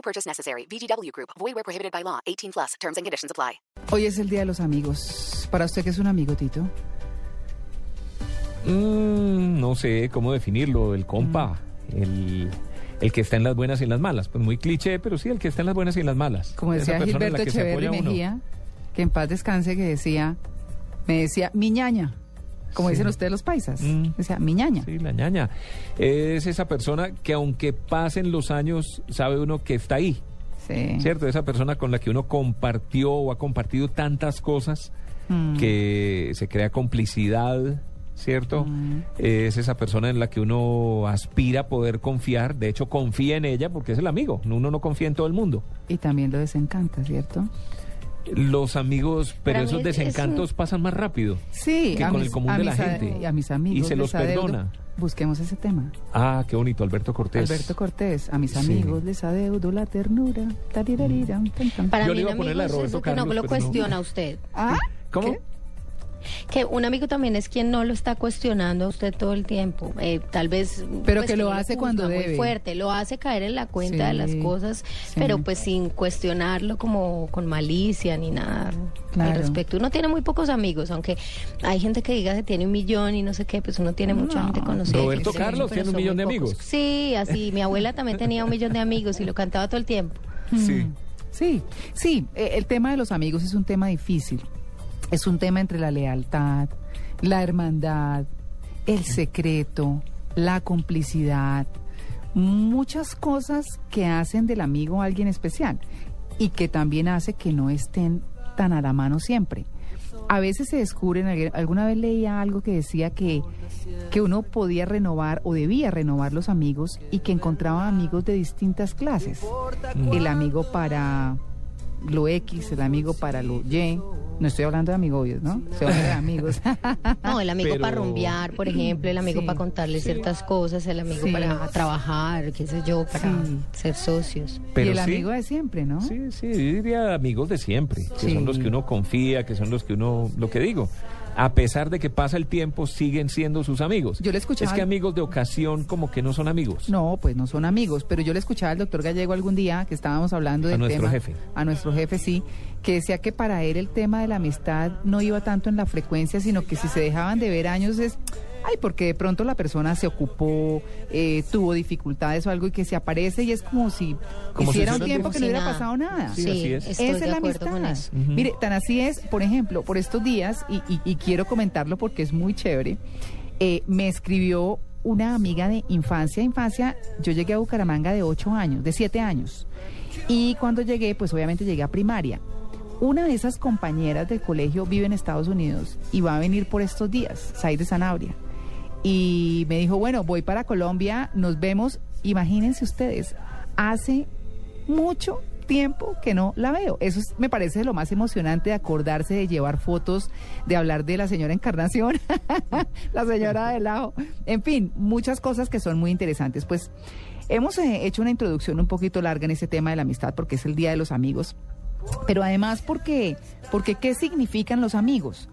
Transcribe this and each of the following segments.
No purchase necessary. VGW Group. Void where prohibited by law. 18 plus. Terms and conditions apply. Hoy es el Día de los Amigos. ¿Para usted qué es un amigo, Tito? Mm, no sé cómo definirlo, el compa, el, el que está en las buenas y en las malas. Pues muy cliché, pero sí, el que está en las buenas y en las malas. Como decía Gilberto Echeverri. Mejía, que en paz descanse, que decía, me decía, mi ñaña, como Sí. dicen ustedes los paisas. Mm. Decía, mi ñaña. Sí, la ñaña. Es esa persona que aunque pasen los años, sabe uno que está ahí, Sí. ¿cierto? Esa persona con la que uno compartió o ha compartido tantas cosas Mm. que se crea complicidad, ¿cierto? Mm. Es esa persona en la que uno aspira a poder confiar, de hecho confía en ella porque es el amigo, uno no confía en todo el mundo. Y también lo desencanta, ¿cierto? Los amigos, pero Para esos es- es un- desencantos pasan más rápido. Sí, Que con mis- el común de la gente. y a mis amigos. Y se los adeudo. perdona. Busquemos ese tema. Ah, qué bonito, Alberto Cortés. Alberto Cortés, a mis Sí. amigos les adeudo la ternura. tarirarira, tan. Para Yo mí le iba a poner la de Roberto que no lo no. cuestiona usted. ¿Ah? ¿Cómo? ¿Qué? Que un amigo también es quien no lo está cuestionando a usted todo el tiempo. Eh, tal vez... Pero pues, que lo hace cuando muy debe. fuerte, lo hace caer en la cuenta de las cosas, sí. pero pues sin cuestionarlo como con malicia ni nada Claro. al respecto. Uno tiene muy pocos amigos, aunque hay gente que diga que tiene un millón y no sé qué, pues uno tiene mucha No. gente conocida. Roberto Sí, Carlos tiene un millón muy de pocos. amigos. Sí, así. Mi abuela también tenía un millón de amigos y lo cantaba todo el tiempo. Sí. Sí, sí, eh, el tema de los amigos es un tema difícil. Es un tema entre la lealtad, la hermandad, el secreto, la complicidad, muchas cosas que hacen del amigo alguien especial y que también hace que no estén tan a la mano siempre. A veces se descubren, alguna- alguna vez leía algo que decía que, que uno podía renovar o debía renovar los amigos y que encontraba amigos de distintas clases. El amigo para lo X, el amigo para lo Y. No estoy hablando de amigos, ¿no? Estoy hablando de amigos. No, el amigo Pero- para rumbear, por ejemplo, el amigo Sí. para contarle ciertas cosas, el amigo Sí. para trabajar, qué sé yo, para Sí. ser socios. Pero y el sí. amigo de siempre, ¿no? Sí, sí, yo diría amigos de siempre, que Sí. son los que uno confía, que son los que uno, lo que digo, a pesar de que pasa el tiempo, siguen siendo sus amigos. Yo le escuchaba- Es que amigos de ocasión como que no son amigos. No, pues no son amigos, pero yo le escuchaba al doctor Gallego algún día que estábamos hablando A del nuestro tema jefe. a nuestro jefe sí, que decía que para él el tema de la amistad no iba tanto en la frecuencia, sino que si se dejaban de ver años es ay, porque de pronto la persona se ocupó, eh, tuvo dificultades o algo y que se aparece y es como si Como si hiciera un fuera tiempo un que no hubiera pasado nada. Sí, así es. estoy Esa de es la amistad. con eso. Ujú. Mire, tan así es, por ejemplo, por estos días, y, y- y quiero comentarlo porque es muy chévere, eh, me escribió una amiga de infancia, infancia, yo llegué a Bucaramanga de 8 años, de 7 años, y cuando llegué, pues obviamente llegué a primaria. Una de esas compañeras del colegio vive en Estados Unidos y va a venir por estos días, Said de Sanabria. Y me dijo, bueno, voy para Colombia, nos vemos. Imagínense ustedes, hace mucho tiempo que no la veo. Eso es- me parece lo más emocionante de acordarse de llevar fotos, de hablar de la señora Encarnación, la señora del lado. En fin, muchas cosas que son muy interesantes. Pues hemos eh, hecho una introducción un poquito larga en ese tema de la amistad porque es el Día de los Amigos. Pero además porque, porque ¿qué significan los amigos?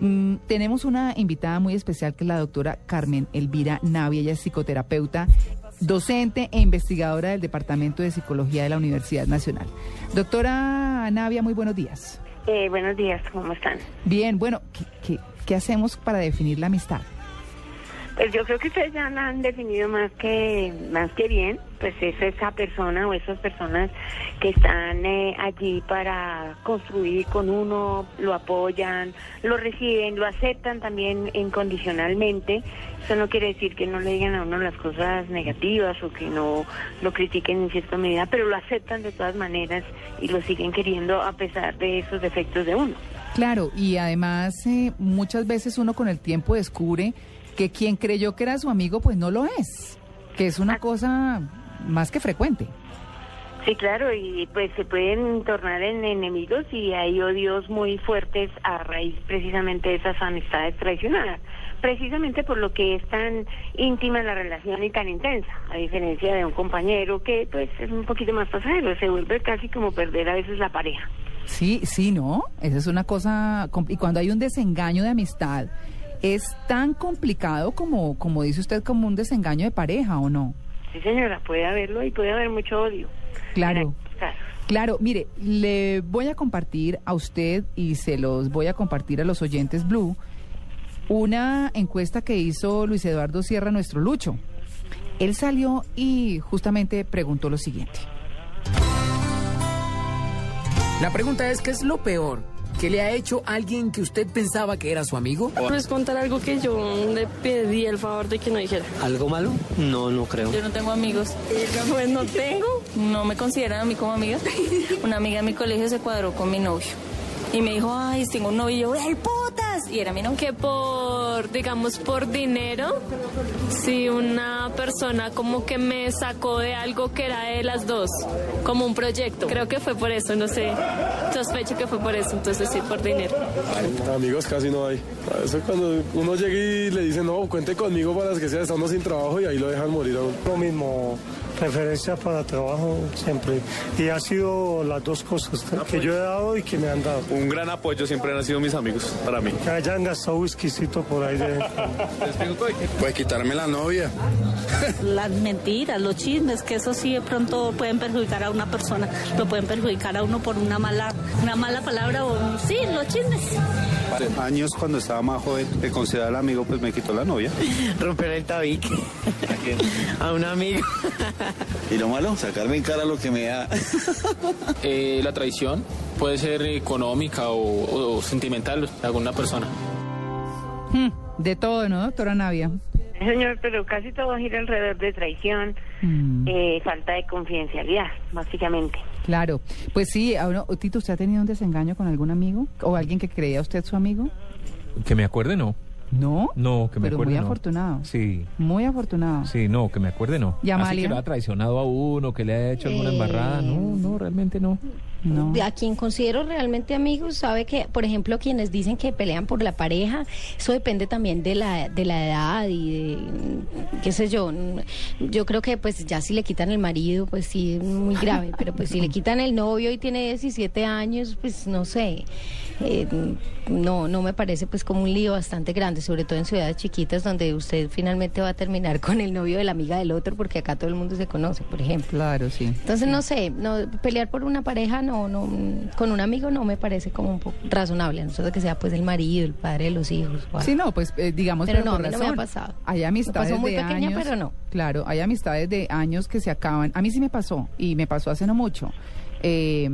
Mm, tenemos una invitada muy especial que es la doctora Carmen Elvira Navia, ella es psicoterapeuta, docente e investigadora del Departamento de Psicología de la Universidad Nacional. Doctora Navia, muy buenos días. Eh, buenos días, ¿cómo están? Bien, bueno, ¿qué, qué, qué hacemos para definir la amistad? Pues yo creo que ustedes ya la han definido más que más que bien, pues es esa persona o esas personas que están eh, allí para construir con uno, lo apoyan, lo reciben, lo aceptan también incondicionalmente. Eso no quiere decir que no le digan a uno las cosas negativas o que no lo critiquen en cierta medida, pero lo aceptan de todas maneras y lo siguen queriendo a pesar de esos defectos de uno. Claro, y además eh, muchas veces uno con el tiempo descubre que quien creyó que era su amigo, pues no lo es, que es una cosa más que frecuente. Sí, claro, y pues se pueden tornar en enemigos y hay odios muy fuertes a raíz precisamente de esas amistades traicionadas, precisamente por lo que es tan íntima la relación y tan intensa, a diferencia de un compañero que pues es un poquito más pasajero, se vuelve casi como perder a veces la pareja. Sí, sí, ¿no? Esa es una cosa... Y cuando hay un desengaño de amistad, ¿es tan complicado como, como dice usted, como un desengaño de pareja o no? Sí, señora, puede haberlo y puede haber mucho odio. Claro. Claro, mire, le voy a compartir a usted y se los voy a compartir a los oyentes Blue una encuesta que hizo Luis Eduardo Sierra, nuestro Lucho. Él salió y justamente preguntó lo siguiente. La pregunta es, ¿qué es lo peor que le ha hecho alguien que usted pensaba que era su amigo? Pues contar algo que yo le pedí el favor de que no dijera. ¿Algo malo? No, no creo. Yo no tengo amigos. Pues no tengo. No me consideran a mí como amiga. Una amiga de mi colegio se cuadró con mi novio. Y me dijo, ay, tengo un novio. ¡el putas! Y era mi novio. que por, digamos, por dinero, si una persona como que me sacó de algo que era de las dos, como un proyecto. Creo que fue por eso, no sé. Sospecho que fue por eso, entonces sí, por dinero. Amigos casi no hay. Eso es cuando uno llega y le dice, no, cuente conmigo para las que sea, estamos sin trabajo y ahí lo dejan morir a uno. Lo mismo, preferencia para trabajo siempre. Y ha sido las dos cosas que yo he dado y que me han dado. Un gran apoyo siempre han sido mis amigos para mí. Que hayan gastado whiskycito por ahí de... Pues quitarme la novia. Las mentiras, los chismes, que eso sí de pronto pueden perjudicar a una persona, lo pueden perjudicar a uno por una mala, una mala palabra o sí, los chismes. Años cuando estaba más joven, me consideraba el amigo, pues me quitó la novia. Romper el tabique. ¿A un amigo. Y lo malo, sacarme en cara lo que me da. Eh, la traición puede ser económica o, o sentimental de alguna persona. Hmm, de todo, ¿no, doctora Navia? Señor, pero casi todo gira alrededor de traición, Mm, eh, falta de confidencialidad, básicamente. Claro. Pues sí, ahora, Tito, ¿usted ha tenido un desengaño con algún amigo? ¿O alguien que creía usted su amigo? Que me acuerde, no. ¿No? No, que me Pero acuerde, muy no. afortunado. Sí, Muy afortunado. sí, no, que me acuerde, no. ¿Y Así que lo ha traicionado a uno, que le ha hecho alguna Eh, embarrada. No, no, realmente no. No. A quien considero realmente amigos, sabe que, por ejemplo, quienes dicen que pelean por la pareja, eso depende también de la, de la edad y de, qué sé yo. Yo creo que pues ya si le quitan el marido, pues sí, muy grave, pero pues si le quitan el novio y tiene 17 años, pues no sé. Eh, no, no me parece pues como un lío bastante grande, sobre todo en ciudades chiquitas donde usted finalmente va a terminar con el novio de la amiga del otro porque acá todo el mundo se conoce, por ejemplo. Claro, sí. Entonces, no sé, no, pelear por una pareja, no, no, con un amigo no me parece como un poco razonable, a no ser que sea pues el marido, el padre de los hijos. Sí, no, pues eh, digamos Pero pero no, por a mí no me ha pasado. Hay amistades Me pasó muy de pequeña, años, pero no. Claro, hay amistades de años que se acaban. A mí sí me pasó y me pasó hace no mucho. Eh,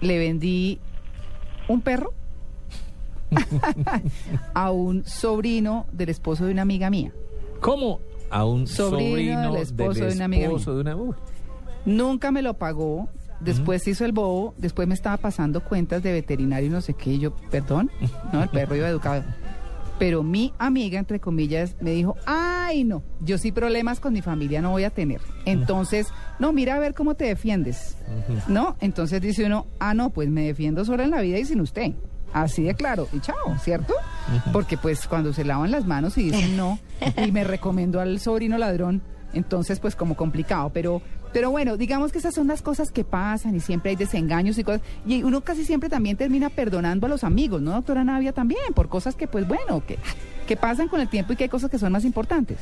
le vendí un perro a un sobrino del esposo de una amiga mía. ¿Cómo? A un Sobrino sobrino, del esposo de una amiga mía. de una- Nunca me lo pagó. Después se hizo el bobo, después me estaba pasando cuentas de veterinario y no sé qué, y yo, perdón, no, el perro iba educado. Pero mi amiga, entre comillas, me dijo, ay no, yo sí problemas con mi familia no voy a tener. Entonces, no, mira a ver cómo te defiendes. ¿No? Entonces dice uno, ah, no, pues me defiendo sola en la vida y sin usted. Así de claro, y chao, ¿cierto? Porque pues cuando se lavan las manos y dicen no, y me recomendó al sobrino ladrón, entonces pues como complicado, pero pero bueno, digamos que esas son las cosas que pasan y siempre hay desengaños y cosas, y uno casi siempre también termina perdonando a los amigos, ¿no, doctora Navia? También, por cosas que pues bueno, que, que pasan con el tiempo y que hay cosas que son más importantes.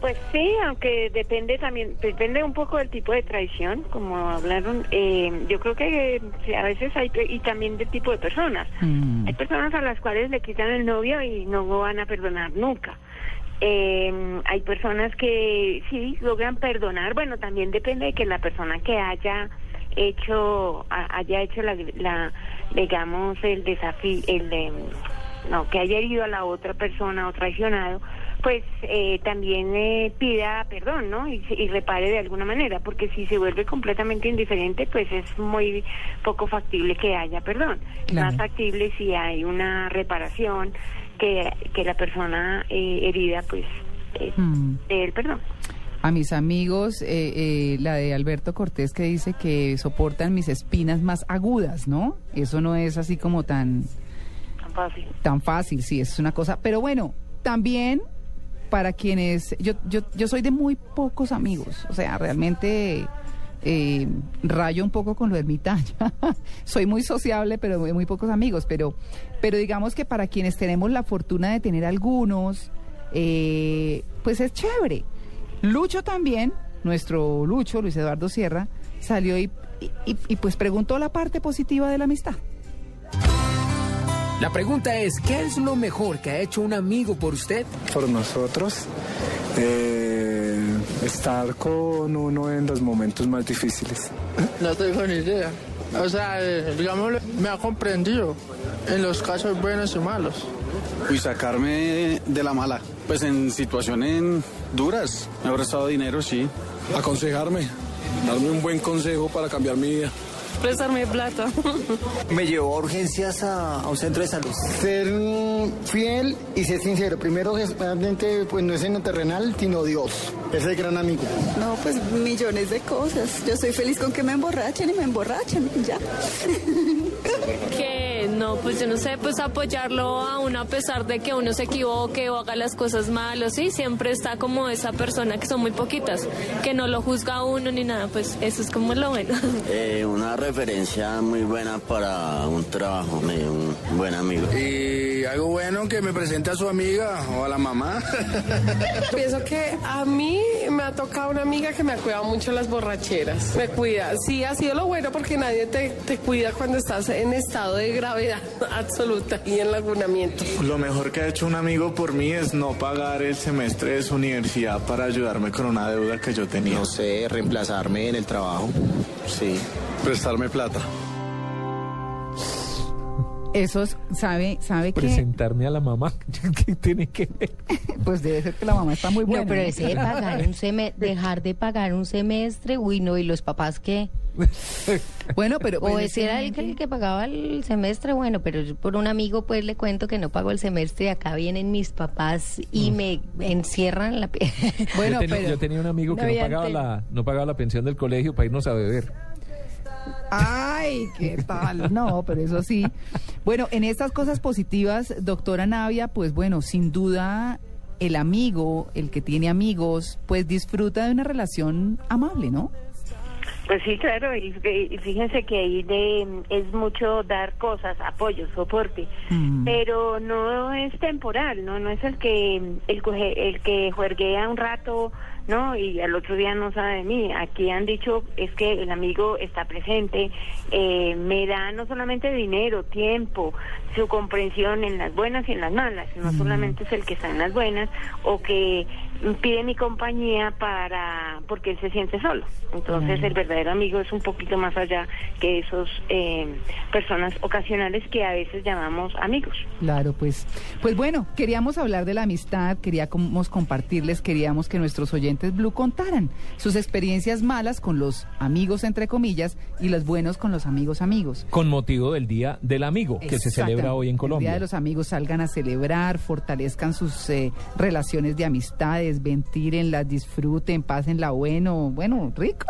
Pues sí, aunque depende también, depende un poco del tipo de traición, como hablaron. Eh, yo creo que eh, a veces hay, y también del tipo de personas. Hay personas a las cuales le quitan el novio y no van a perdonar nunca. Eh, hay personas que sí logran perdonar, bueno, también depende de que la persona que haya hecho, haya hecho la, la digamos, el desafío, el de, no, que haya herido a la otra persona o traicionado, pues eh, también eh, pida perdón, ¿no? Y, repare de alguna manera, porque si se vuelve completamente indiferente, pues es muy poco factible que haya perdón. Es Claro. más factible si hay una reparación, que, que la persona eh, herida, pues, eh, Mm. dé el perdón. A mis amigos, eh, eh, la de Alberto Cortés que dice que soportan mis espinas más agudas, ¿no? Eso no es así como Tan tan fácil, sí, es una cosa. Pero bueno, también para quienes, yo, yo, yo soy de muy pocos amigos, o sea, realmente eh, rayo un poco con lo ermitaño. soy muy sociable, pero de muy pocos amigos, pero, pero digamos que para quienes tenemos la fortuna de tener algunos, eh, pues es chévere. Lucho también, nuestro Lucho, Luis Eduardo Sierra, salió y, y- y, pues preguntó la parte positiva de la amistad. La pregunta es, ¿qué es lo mejor que ha hecho un amigo por usted? por nosotros, eh, estar con uno en los momentos más difíciles. No tengo ni idea. O sea, eh, digamos, me ha comprendido en los casos buenos y malos. Y sacarme de la mala. Pues en situaciones duras. Me ha prestado dinero, sí. Aconsejarme, darme un buen consejo para cambiar mi vida. Prestarme plata. Me llevó a urgencias a, a un centro de salud. Ser fiel y ser sincero. Primero, realmente, pues no es en lo terrenal, sino Dios. Es el gran amigo. No, pues millones de cosas. Yo estoy feliz con que me emborrachen y me emborrachen, ya. Que no, pues yo no sé, pues apoyarlo a uno a pesar de que uno se equivoque o haga las cosas mal o sí, siempre está como esa persona que son muy poquitas, que no lo juzga a uno ni nada, pues eso es como lo bueno. Eh, una referencia muy buena para un trabajo, un buen amigo. Y algo bueno que me presente a su amiga o a la mamá. Pienso que a mí me ha tocado una amiga que me ha cuidado mucho las borracheras. Me cuida. Sí, ha sido lo bueno porque nadie te, te cuida cuando estás en estado de gravedad absoluta y en lagunamiento. Lo mejor que ha hecho un amigo por mí es no pagar el semestre de su universidad para ayudarme con una deuda que yo tenía. No sé, reemplazarme en el trabajo. Sí. Prestarme plata. Esos, ¿sabe, sabe que Presentarme a la mamá. ¿Qué tiene que ver? Pues debe ser que la mamá está muy buena. No, pero ese de pagar un semestre, dejar de pagar un semestre, uy, no, y los papás que... Bueno, pero... O ese era el que, el que pagaba el semestre, bueno, pero yo por un amigo pues le cuento que no pago el semestre y acá vienen mis papás y me encierran la... pie- yo, tenía, yo tenía un amigo que no pagaba, la, no pagaba la pensión del colegio para irnos a beber. Ay, qué tal. No, pero eso sí. Bueno, en estas cosas positivas, doctora Navia, pues bueno, sin duda el amigo, el que tiene amigos, pues disfruta de una relación amable, ¿no? Pues sí, claro, y, y fíjense que ahí de, es mucho dar cosas, apoyo, soporte, pero no es temporal, no no es el que el, el que juerguea un rato, ¿no? Y al otro día no sabe de mí. Aquí han dicho es que el amigo está presente, eh, me da no solamente dinero, tiempo, su comprensión en las buenas y en las malas, no solamente es el que está en las buenas o que pide mi compañía para porque él se siente solo. Entonces el verdadero amigo es un poquito más allá que esos eh, personas ocasionales que a veces llamamos amigos. Claro, pues, pues bueno, queríamos hablar de la amistad, queríamos compartirles, queríamos que nuestros oyentes Blue contaran sus experiencias malas con los amigos, entre comillas, y los buenos con los amigos amigos. Con motivo del Día del Amigo, que se celebra hoy en El Día Colombia. de los Amigos salgan a celebrar, fortalezcan sus eh, relaciones de amistades, ventilenlas, disfruten, pásenla bueno, bueno, rico.